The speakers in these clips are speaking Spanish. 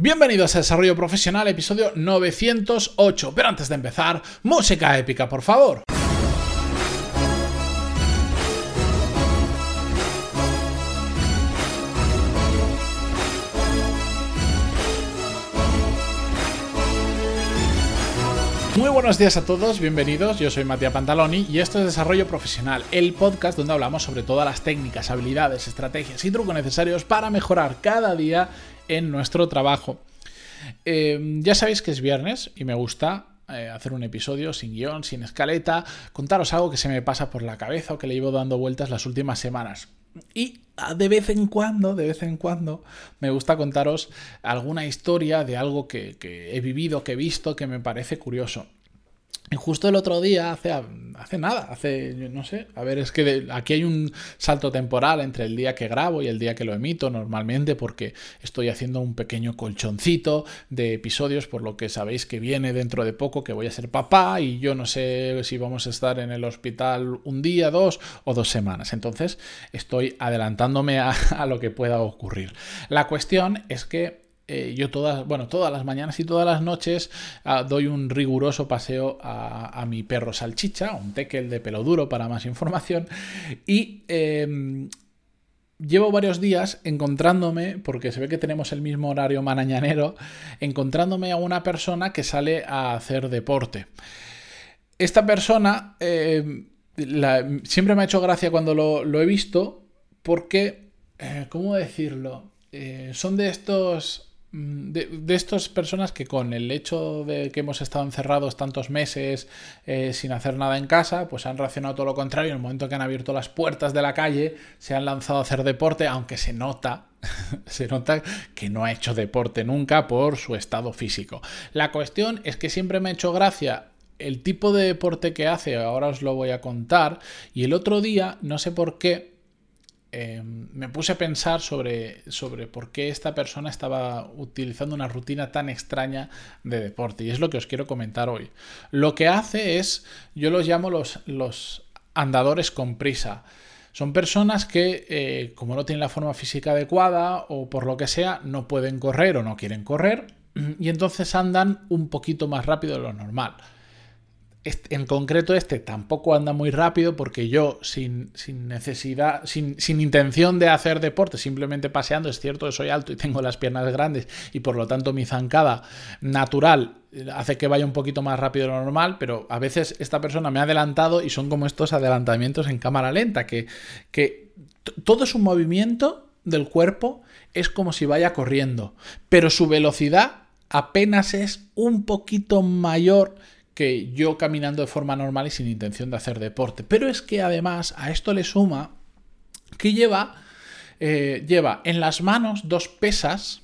Bienvenidos a Desarrollo Profesional, episodio 908. Pero antes de empezar, música épica, por favor. Muy buenos días a todos, bienvenidos. Yo soy Matías Pantaloni y esto es Desarrollo Profesional, el podcast donde hablamos sobre todas las técnicas, habilidades, estrategias y trucos necesarios para mejorar cada día en nuestro trabajo. Eh, ya sabéis que es viernes y me gusta eh, hacer un episodio sin guion, sin escaleta, contaros algo que se me pasa por la cabeza o que le llevo dando vueltas las últimas semanas. Y ah, de vez en cuando, de vez en cuando, me gusta contaros alguna historia de algo que he vivido, que he visto, que me parece curioso. Y justo el otro día, hace, hace nada, hace, no sé, a ver, es que aquí hay un salto temporal entre el día que grabo y el día que lo emito normalmente porque estoy haciendo un pequeño colchoncito de episodios por lo que sabéis que viene dentro de poco que voy a ser papá y yo no sé si vamos a estar en el hospital un día, dos o dos semanas. Entonces estoy adelantándome a lo que pueda ocurrir. La cuestión es que eh, yo todas, bueno, todas las mañanas y todas las noches ah, doy un riguroso paseo a, mi perro salchicha, un tekel de pelo duro para más información, y em, llevo varios días encontrándome, porque se ve que tenemos el mismo horario manañanero, encontrándome a una persona que sale a hacer deporte. Esta persona em, siempre me ha hecho gracia cuando lo, he visto, porque, eh, ¿cómo decirlo? Eh, son de estos Mm, de, estas personas que con el hecho de que hemos estado encerrados tantos meses eh, sin hacer nada en casa, pues han reaccionado todo lo contrario. En el momento que han abierto las puertas de la calle, se han lanzado a hacer deporte, aunque se nota, se nota que no ha hecho deporte nunca por su estado físico. La cuestión es que siempre me ha hecho gracia el tipo de deporte que hace, ahora os lo voy a contar, y el otro día, no sé por qué, Em, me puse a pensar sobre, sobre por qué esta persona estaba utilizando una rutina tan extraña de deporte. Y es lo que os quiero comentar hoy. Lo que hace es, yo los llamo los, los andadores con prisa. Son personas que, eh, como no tienen la forma física adecuada o por lo que sea, no pueden correr o no quieren correr y entonces andan un poquito más rápido de lo normal en concreto este tampoco anda muy rápido porque yo sin, necesidad, sin, intención de hacer deporte, simplemente paseando, es cierto que soy alto y tengo las piernas grandes y por lo tanto mi zancada natural hace que vaya un poquito más rápido de lo normal, pero a veces esta persona me ha adelantado y son como estos adelantamientos en cámara lenta, que, que todo su movimiento del cuerpo es como si vaya corriendo, pero su velocidad apenas es un poquito mayor que yo caminando de forma normal y sin intención de hacer deporte. Pero es que además a esto le suma que lleva, eh, lleva en las manos dos pesas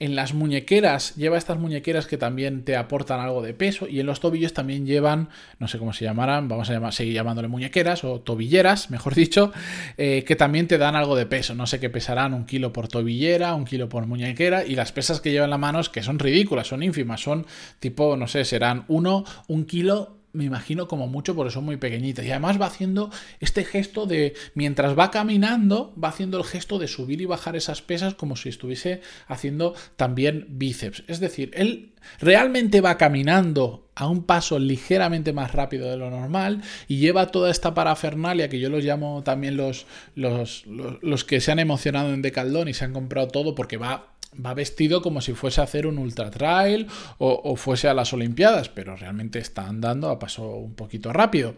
en las muñequeras lleva estas muñequeras que también te aportan algo de peso y en los tobillos también llevan, no sé cómo se llamarán, vamos a seguir llamándole muñequeras o tobilleras, mejor dicho, eh, que también te dan algo de peso. No sé qué pesarán, un kilo por tobillera, un kilo por muñequera y las pesas que llevan en la mano es que son ridículas, son ínfimas, son tipo, no sé, serán uno, un kilo me imagino como mucho, porque son muy pequeñitas. Y además va haciendo este gesto de, mientras va caminando, va haciendo el gesto de subir y bajar esas pesas como si estuviese haciendo también bíceps. Es decir, él realmente va caminando a un paso ligeramente más rápido de lo normal y lleva toda esta parafernalia que yo los llamo también los, los, los, que se han emocionado en Decaldón y se han comprado todo porque va va vestido como si fuese a hacer un ultra trail o, fuese a las Olimpiadas, pero realmente está andando a paso un poquito rápido.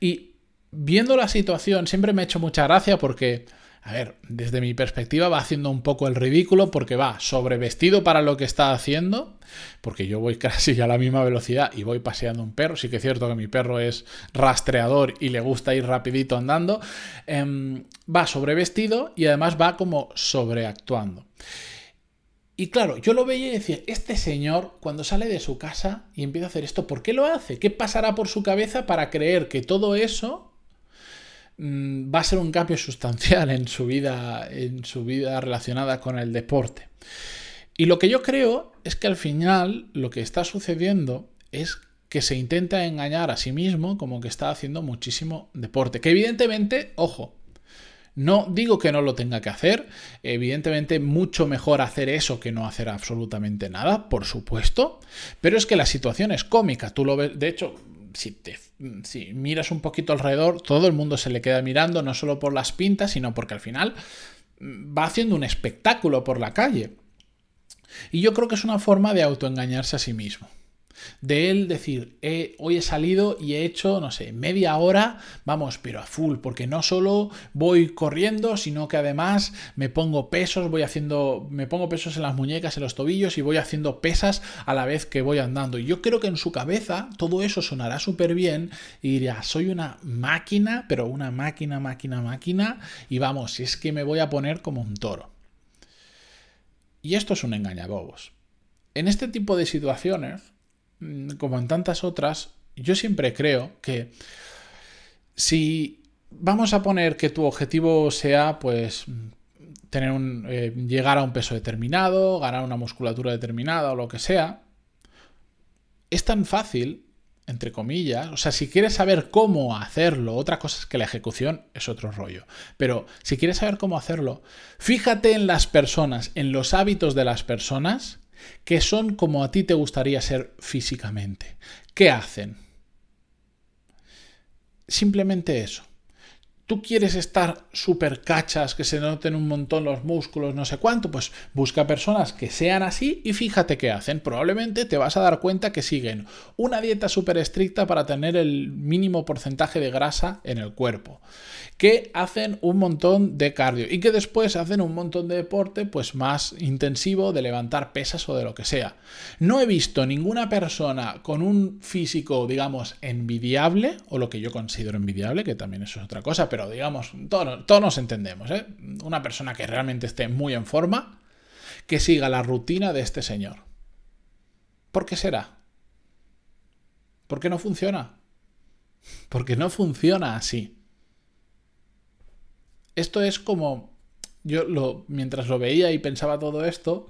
Y viendo la situación, siempre me ha hecho mucha gracia porque, a ver, desde mi perspectiva va haciendo un poco el ridículo porque va sobrevestido para lo que está haciendo, porque yo voy casi a la misma velocidad y voy paseando un perro. Sí que es cierto que mi perro es rastreador y le gusta ir rapidito andando. Em, va sobrevestido y además va como sobreactuando. Y claro, yo lo veía y decía, este señor cuando sale de su casa y empieza a hacer esto, ¿por qué lo hace? ¿Qué pasará por su cabeza para creer que todo eso mm, va a ser un cambio sustancial en su vida, en su vida relacionada con el deporte? Y lo que yo creo es que al final lo que está sucediendo es que se intenta engañar a sí mismo como que está haciendo muchísimo deporte. Que evidentemente, ojo, No digo que no lo tenga que hacer, evidentemente mucho mejor hacer eso que no hacer absolutamente nada, por supuesto, pero es que la situación es cómica, tú lo ves, de hecho, si, te, si miras un poquito alrededor, todo el mundo se le queda mirando, no solo por las pintas, sino porque al final mm, va haciendo un espectáculo por la calle. Y yo creo que es una forma de autoengañarse a sí mismo de él decir, hoy he salido y he hecho, no sé, media hora, vamos, pero a full, porque no solo voy corriendo, sino que además me pongo pesos, voy haciendo, me pongo pesos en las muñecas, en los tobillos y voy haciendo pesas a la vez que voy andando. Y yo creo que en su cabeza todo eso sonará súper bien y diría, soy una máquina, pero una máquina, máquina, máquina, y vamos, es que me voy a poner como un toro. Y esto es un engañabobos. En este tipo de situaciones, como en tantas otras, yo siempre creo que si vamos a poner que tu objetivo sea, pues, tener un, eh, llegar a un peso determinado, ganar una musculatura determinada o lo que sea, es tan fácil, entre comillas, o sea, si quieres saber cómo hacerlo, otra cosa es que la ejecución es otro rollo, pero si quieres saber cómo hacerlo, fíjate en las personas, en los hábitos de las personas que son como a ti te gustaría ser físicamente. ¿Qué hacen? Simplemente eso tú quieres estar súper cachas, que se noten un montón los músculos, no sé cuánto, pues busca personas que sean así y fíjate qué hacen. Probablemente te vas a dar cuenta que siguen una dieta súper estricta para tener el mínimo porcentaje de grasa en el cuerpo, que hacen un montón de cardio y que después hacen un montón de deporte pues más intensivo de levantar pesas o de lo que sea. No he visto ninguna persona con un físico, digamos, envidiable, o lo que yo considero envidiable, que también eso es otra cosa, pero digamos, todos, todos nos entendemos, ¿eh? Una persona que realmente esté muy en forma, que siga la rutina de este señor. ¿Por qué será? ¿Por qué no funciona? Porque no funciona así. Esto es como. Yo lo, mientras lo veía y pensaba todo esto,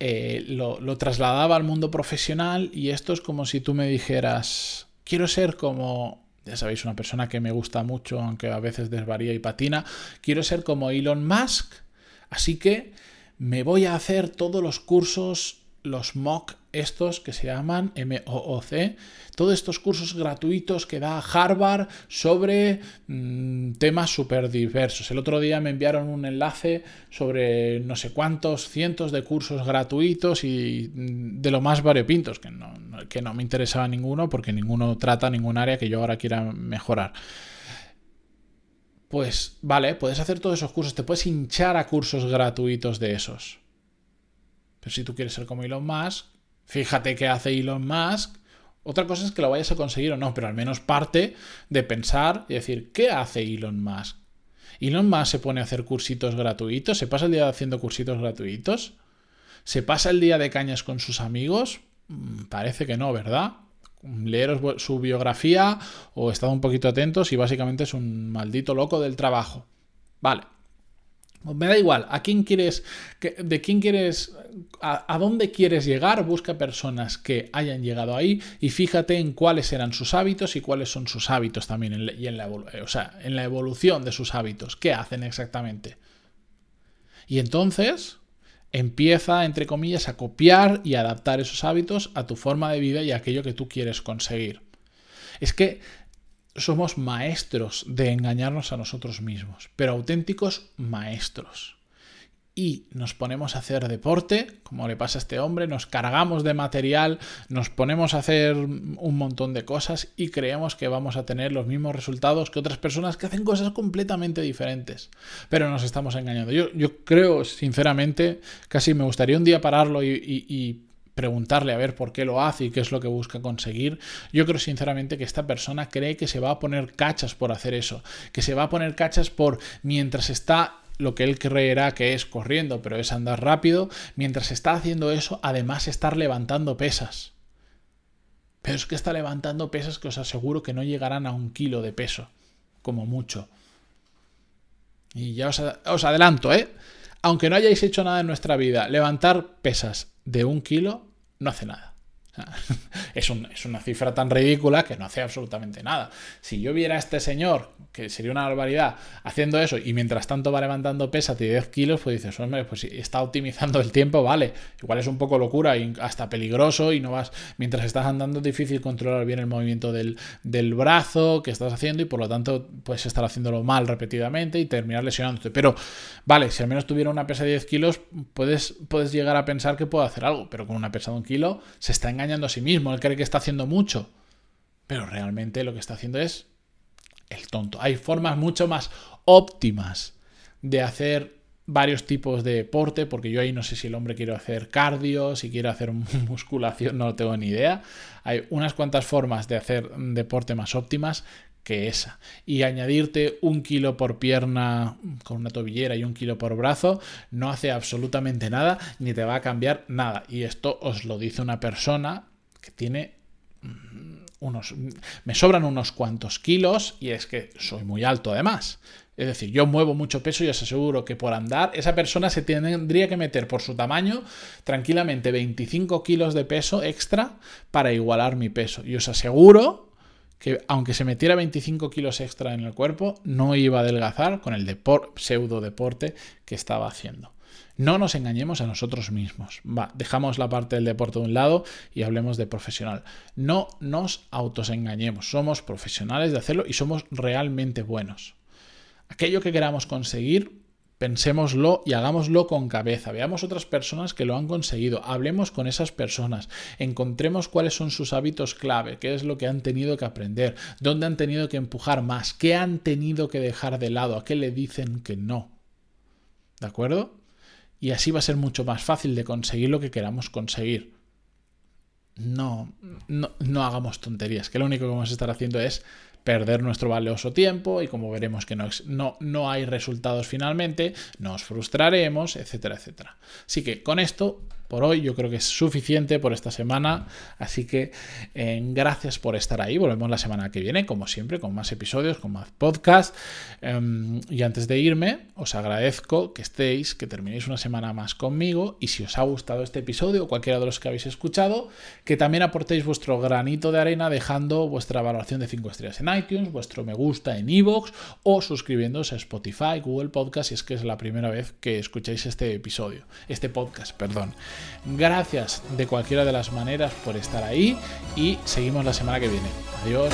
eh, lo, lo trasladaba al mundo profesional y esto es como si tú me dijeras, quiero ser como ya sabéis, una persona que me gusta mucho, aunque a veces desvaría y patina. Quiero ser como Elon Musk, así que me voy a hacer todos los cursos, los MOOC estos que se llaman MOOC, todos estos cursos gratuitos que da Harvard sobre mm, temas súper diversos. El otro día me enviaron un enlace sobre no sé cuántos cientos de cursos gratuitos y mm, de lo más variopintos, que no, que no me interesaba ninguno porque ninguno trata ningún área que yo ahora quiera mejorar. Pues vale, puedes hacer todos esos cursos, te puedes hinchar a cursos gratuitos de esos. Pero si tú quieres ser como Elon Musk, Fíjate qué hace Elon Musk. Otra cosa es que lo vayas a conseguir o no, pero al menos parte de pensar y decir, ¿qué hace Elon Musk? Elon Musk se pone a hacer cursitos gratuitos, se pasa el día haciendo cursitos gratuitos, se pasa el día de cañas con sus amigos, mm, parece que no, ¿verdad? Leeros su biografía o estad un poquito atentos y básicamente es un maldito loco del trabajo. Vale, me da igual, ¿a quién quieres, de quién quieres, a, dónde quieres llegar? Busca personas que hayan llegado ahí y fíjate en cuáles eran sus hábitos y cuáles son sus hábitos también, y la, o sea, en la evolución de sus hábitos. ¿Qué hacen exactamente? Y entonces empieza, entre comillas, a copiar y adaptar esos hábitos a tu forma de vida y a aquello que tú quieres conseguir. Es que somos maestros de engañarnos a nosotros mismos, pero auténticos maestros. Y nos ponemos a hacer deporte, como le pasa a este hombre, nos cargamos de material, nos ponemos a hacer un montón de cosas y creemos que vamos a tener los mismos resultados que otras personas que hacen cosas completamente diferentes. Pero nos estamos engañando. Yo, creo, sinceramente, casi me gustaría un día pararlo y preguntarle a ver por qué lo hace y qué es lo que busca conseguir, yo creo sinceramente que esta persona cree que se va a poner cachas por hacer eso, que se va a poner cachas por mientras está lo que él creerá que es corriendo, pero es andar rápido, mientras está haciendo eso, además estar levantando pesas. Pero es que está levantando pesas que os aseguro que no llegarán a un kilo de peso, como mucho. Y ya os, os adelanto, ¿eh? Aunque no hayáis hecho nada en nuestra vida, levantar pesas de un kilo no hace nada. Es, una cifra tan ridícula que no hace absolutamente nada. Si yo viera a este señor, que sería una barbaridad, haciendo eso y mientras tanto va levantando pesas de 10 kilos, pues dices, hombre, pues si está optimizando el tiempo, vale. Igual es un poco locura y hasta peligroso y no vas, mientras estás andando, es difícil controlar bien el movimiento del, del brazo que estás haciendo y por lo tanto puedes estar haciéndolo mal repetidamente y terminar lesionándote. Pero vale, si al menos tuviera una pesa de 10 kilos, puedes, puedes llegar a pensar que puedo hacer algo, pero con una pesa de un kilo se está engañando a sí mismo, él cree que está haciendo mucho, pero realmente lo que está haciendo es el tonto. Hay formas mucho más óptimas de hacer varios tipos de deporte, porque yo ahí no sé si el hombre quiere hacer cardio, si quiere hacer musculación, no tengo ni idea. Hay unas cuantas formas de hacer deporte más óptimas que esa. Y añadirte un kilo por pierna con una tobillera y un kilo por brazo no hace absolutamente nada, ni te va a cambiar nada. Y esto os lo dice una persona que tiene mm, unos... Me sobran unos cuantos kilos y es que soy muy alto además. Es decir, yo muevo mucho peso y os aseguro que por andar esa persona se tendría que meter por su tamaño tranquilamente 25 kilos de peso extra para igualar mi peso. Y os aseguro que aunque se metiera 25 kilos extra en el cuerpo, no iba a adelgazar con el pseudo deporte que estaba haciendo. No nos engañemos a nosotros mismos. Va, dejamos la parte del deporte de un lado y hablemos de profesional. No nos autosengañemos. Somos profesionales de hacerlo y somos realmente buenos. Aquello que queramos conseguir, pensémoslo y hagámoslo con cabeza. Veamos otras personas que lo han conseguido. Hablemos con esas personas. Encontremos cuáles son sus hábitos clave, qué es lo que han tenido que aprender, dónde han tenido que empujar más, qué han tenido que dejar de lado, a qué le dicen que no. ¿De acuerdo? y así va a ser mucho más fácil de conseguir lo que queramos conseguir. No, no, no, hagamos tonterías, que lo único que vamos a estar haciendo es perder nuestro valioso tiempo y como veremos que no, no, no hay resultados finalmente, nos frustraremos, etcétera, etcétera. Así que con esto por hoy. Yo creo que es suficiente por esta semana. Así que eh, gracias por estar ahí. Volvemos la semana que viene, como siempre, con más episodios, con más podcasts. Em, y antes de irme, os agradezco que estéis, que terminéis una semana más conmigo. Y si os ha gustado este episodio o cualquiera de los que habéis escuchado, que también aportéis vuestro granito de arena dejando vuestra valoración de 5 estrellas en iTunes, vuestro me gusta en iVoox o suscribiéndose a Spotify, Google Podcast, si es que es la primera vez que escucháis este episodio, este podcast, perdón. Gracias de cualquiera de las maneras por estar ahí y seguimos la semana que viene. Adiós.